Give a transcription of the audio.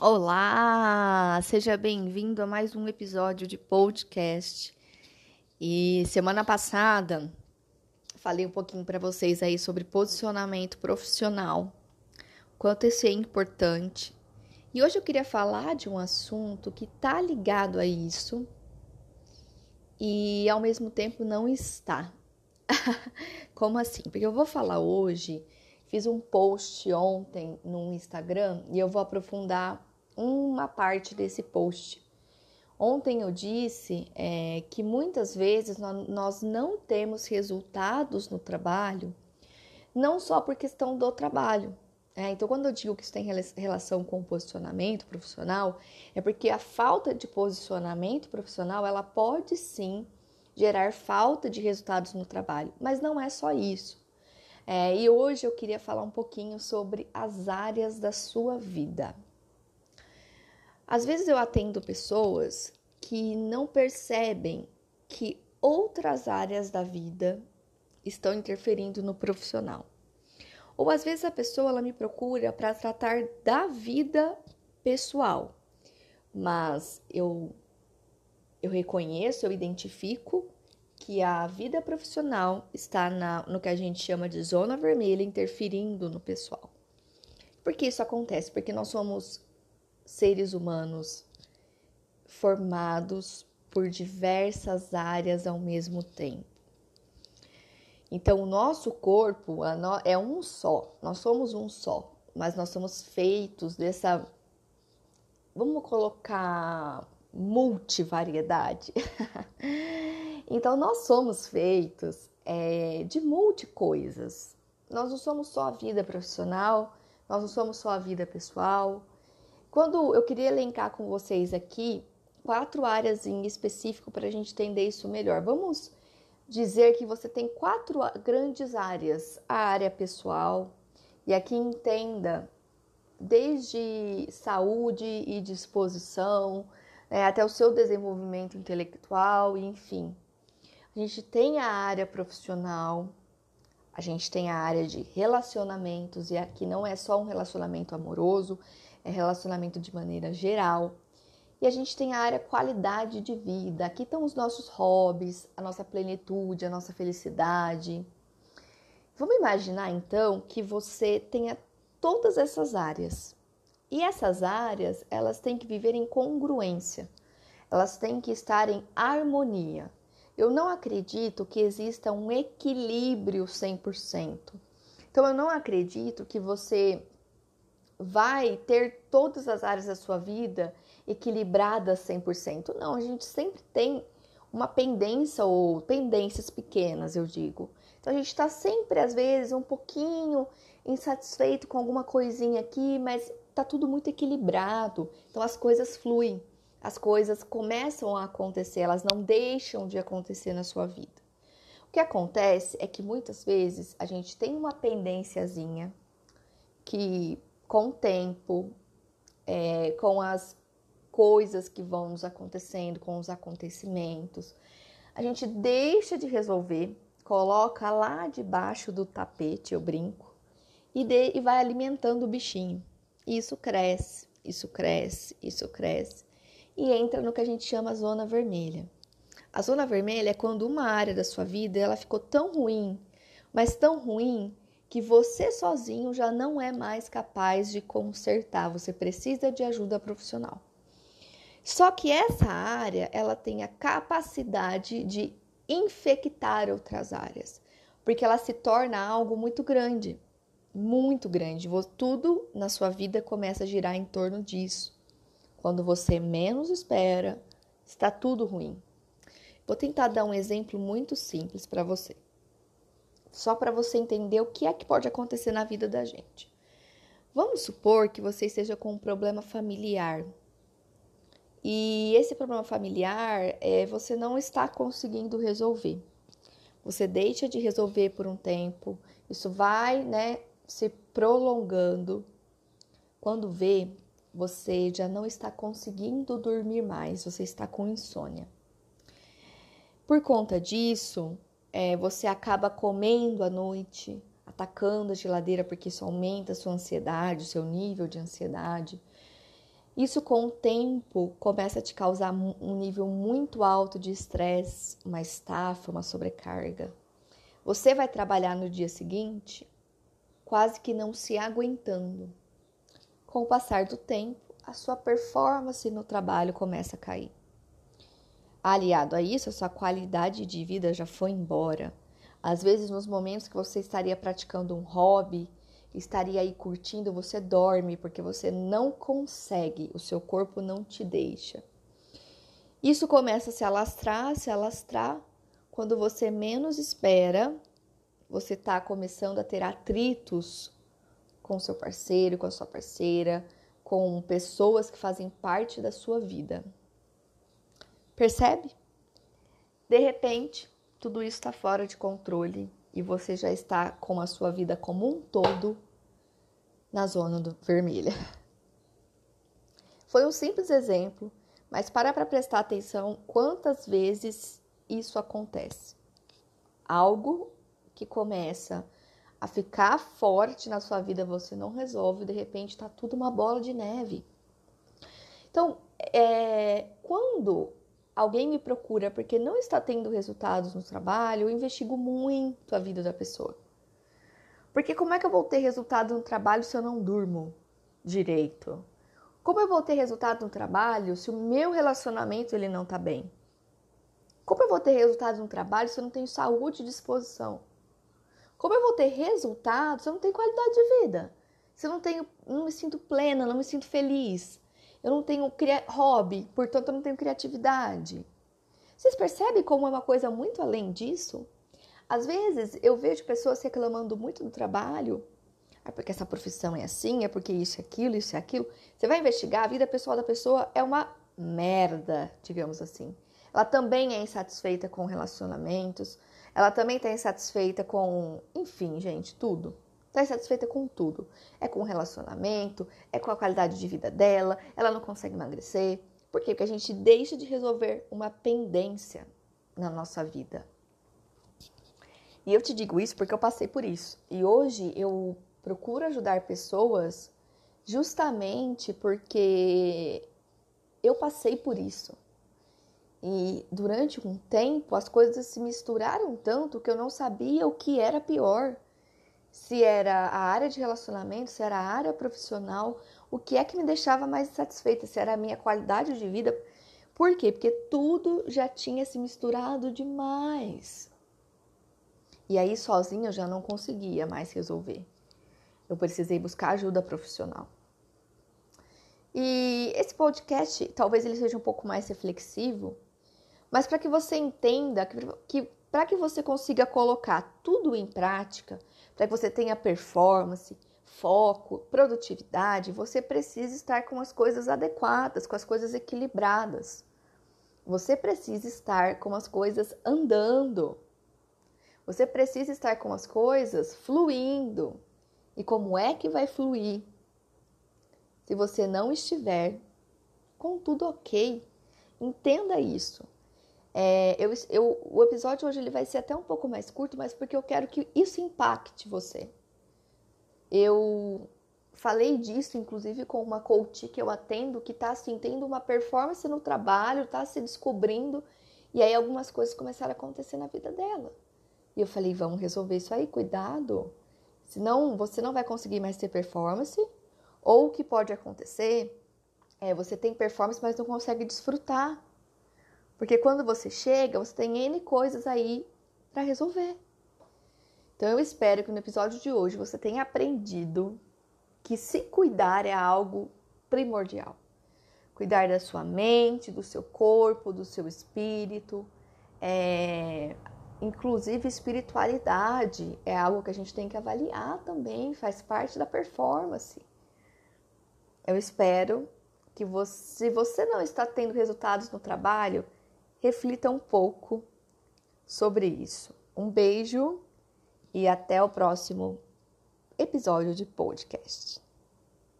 Olá, seja bem-vindo a mais um episódio de podcast. E semana passada falei um pouquinho para vocês aí sobre posicionamento profissional, quanto isso é importante. E hoje eu queria falar de um assunto que tá ligado a isso e ao mesmo tempo não está. Como assim? Porque eu vou falar hoje, fiz um post ontem no Instagram e eu vou aprofundar uma parte desse post. Ontem eu disse é, que muitas vezes nós não temos resultados no trabalho, não só por questão do trabalho. É, então, quando eu digo que isso tem relação com o posicionamento profissional, é porque a falta de posicionamento profissional ela pode sim gerar falta de resultados no trabalho, mas não é só isso. É, e hoje eu queria falar um pouquinho sobre as áreas da sua vida. Às vezes eu atendo pessoas que não percebem que outras áreas da vida estão interferindo no profissional. Ou às vezes a pessoa ela me procura para tratar da vida pessoal, mas eu eu reconheço, eu identifico que a vida profissional está na, no que a gente chama de zona vermelha, interferindo no pessoal. Por que isso acontece? Porque nós somos seres humanos formados por diversas áreas ao mesmo tempo. Então, o nosso corpo é um só, nós somos um só, mas nós somos feitos dessa, vamos colocar, multivariedade. então, nós somos feitos é, de multi coisas. Nós não somos só a vida profissional, nós não somos só a vida pessoal. Quando eu queria elencar com vocês aqui quatro áreas em específico para a gente entender isso melhor, vamos dizer que você tem quatro grandes áreas: a área pessoal, e aqui entenda desde saúde e disposição, né, até o seu desenvolvimento intelectual, enfim. A gente tem a área profissional, a gente tem a área de relacionamentos, e aqui não é só um relacionamento amoroso, é relacionamento de maneira geral. E a gente tem a área qualidade de vida. Aqui estão os nossos hobbies, a nossa plenitude, a nossa felicidade. Vamos imaginar então que você tenha todas essas áreas. E essas áreas, elas têm que viver em congruência. Elas têm que estar em harmonia. Eu não acredito que exista um equilíbrio 100%. Então eu não acredito que você vai ter todas as áreas da sua vida equilibradas 100%. Não, a gente sempre tem uma pendência ou pendências pequenas, eu digo. Então a gente está sempre, às vezes, um pouquinho insatisfeito com alguma coisinha aqui, mas tá tudo muito equilibrado. Então as coisas fluem, as coisas começam a acontecer, elas não deixam de acontecer na sua vida. O que acontece é que muitas vezes a gente tem uma pendênciazinha que com o tempo, é, com as coisas que vão nos acontecendo, com os acontecimentos, a gente deixa de resolver, coloca lá debaixo do tapete, eu brinco, e, de, e vai alimentando o bichinho. E isso cresce, isso cresce, isso cresce e entra no que a gente chama zona vermelha. A zona vermelha é quando uma área da sua vida ela ficou tão ruim, mas tão ruim que você sozinho já não é mais capaz de consertar, você precisa de ajuda profissional. Só que essa área, ela tem a capacidade de infectar outras áreas, porque ela se torna algo muito grande, muito grande. Tudo na sua vida começa a girar em torno disso. Quando você menos espera, está tudo ruim. Vou tentar dar um exemplo muito simples para você só para você entender o que é que pode acontecer na vida da gente. Vamos supor que você esteja com um problema familiar. E esse problema familiar é você não está conseguindo resolver. Você deixa de resolver por um tempo, isso vai, né, se prolongando. Quando vê, você já não está conseguindo dormir mais, você está com insônia. Por conta disso, é, você acaba comendo à noite, atacando a geladeira porque isso aumenta a sua ansiedade, o seu nível de ansiedade. Isso com o tempo começa a te causar um nível muito alto de estresse, uma estafa, uma sobrecarga. Você vai trabalhar no dia seguinte quase que não se aguentando. Com o passar do tempo, a sua performance no trabalho começa a cair. Aliado a isso, a sua qualidade de vida já foi embora. Às vezes, nos momentos que você estaria praticando um hobby, estaria aí curtindo, você dorme porque você não consegue, o seu corpo não te deixa. Isso começa a se alastrar, se alastrar. Quando você menos espera, você está começando a ter atritos com seu parceiro, com a sua parceira, com pessoas que fazem parte da sua vida. Percebe? De repente, tudo isso está fora de controle e você já está com a sua vida como um todo na zona vermelha. Foi um simples exemplo, mas para para prestar atenção quantas vezes isso acontece. Algo que começa a ficar forte na sua vida, você não resolve, de repente está tudo uma bola de neve. Então, é, quando alguém me procura porque não está tendo resultados no trabalho, eu investigo muito a vida da pessoa. Porque como é que eu vou ter resultado no trabalho se eu não durmo direito? Como eu vou ter resultado no trabalho se o meu relacionamento ele não está bem? Como eu vou ter resultado no trabalho se eu não tenho saúde e disposição? Como eu vou ter resultados se eu não tenho qualidade de vida? Se eu não tenho, não me sinto plena, não me sinto feliz. Eu não tenho hobby, portanto eu não tenho criatividade. Vocês percebem como é uma coisa muito além disso? Às vezes eu vejo pessoas reclamando muito do trabalho. É porque essa profissão é assim, é porque isso, aquilo, isso, aquilo. Você vai investigar, a vida pessoal da pessoa é uma merda, digamos assim. Ela também é insatisfeita com relacionamentos, ela também está insatisfeita com, enfim, gente, tudo. Está insatisfeita com tudo. É com o relacionamento, é com a qualidade de vida dela, ela não consegue emagrecer. Por quê? Porque a gente deixa de resolver uma pendência na nossa vida. E eu te digo isso porque eu passei por isso. E hoje eu procuro ajudar pessoas justamente porque eu passei por isso. E durante um tempo as coisas se misturaram tanto que eu não sabia o que era pior. Se era a área de relacionamento, se era a área profissional, o que é que me deixava mais insatisfeita, se era a minha qualidade de vida. Por quê? Porque tudo já tinha se misturado demais. E aí sozinha eu já não conseguia mais resolver. Eu precisei buscar ajuda profissional. E esse podcast, talvez ele seja um pouco mais reflexivo, mas para que você entenda que, que para que você consiga colocar tudo em prática, para que você tenha performance, foco, produtividade, você precisa estar com as coisas adequadas, com as coisas equilibradas. Você precisa estar com as coisas andando. Você precisa estar com as coisas fluindo. E como é que vai fluir? Se você não estiver com tudo ok, entenda isso. É, eu, eu, o episódio hoje ele vai ser até um pouco mais curto, mas porque eu quero que isso impacte você. Eu falei disso, inclusive, com uma coach que eu atendo, que está assim, tendo uma performance no trabalho, está se descobrindo, e aí algumas coisas começaram a acontecer na vida dela. E eu falei, vamos resolver isso aí, cuidado. Senão você não vai conseguir mais ter performance, ou o que pode acontecer é você tem performance, mas não consegue desfrutar porque quando você chega, você tem N coisas aí para resolver. Então eu espero que no episódio de hoje você tenha aprendido que se cuidar é algo primordial. Cuidar da sua mente, do seu corpo, do seu espírito, é... inclusive espiritualidade é algo que a gente tem que avaliar também, faz parte da performance. Eu espero que você, se você não está tendo resultados no trabalho, reflita um pouco sobre isso. Um beijo e até o próximo episódio de podcast.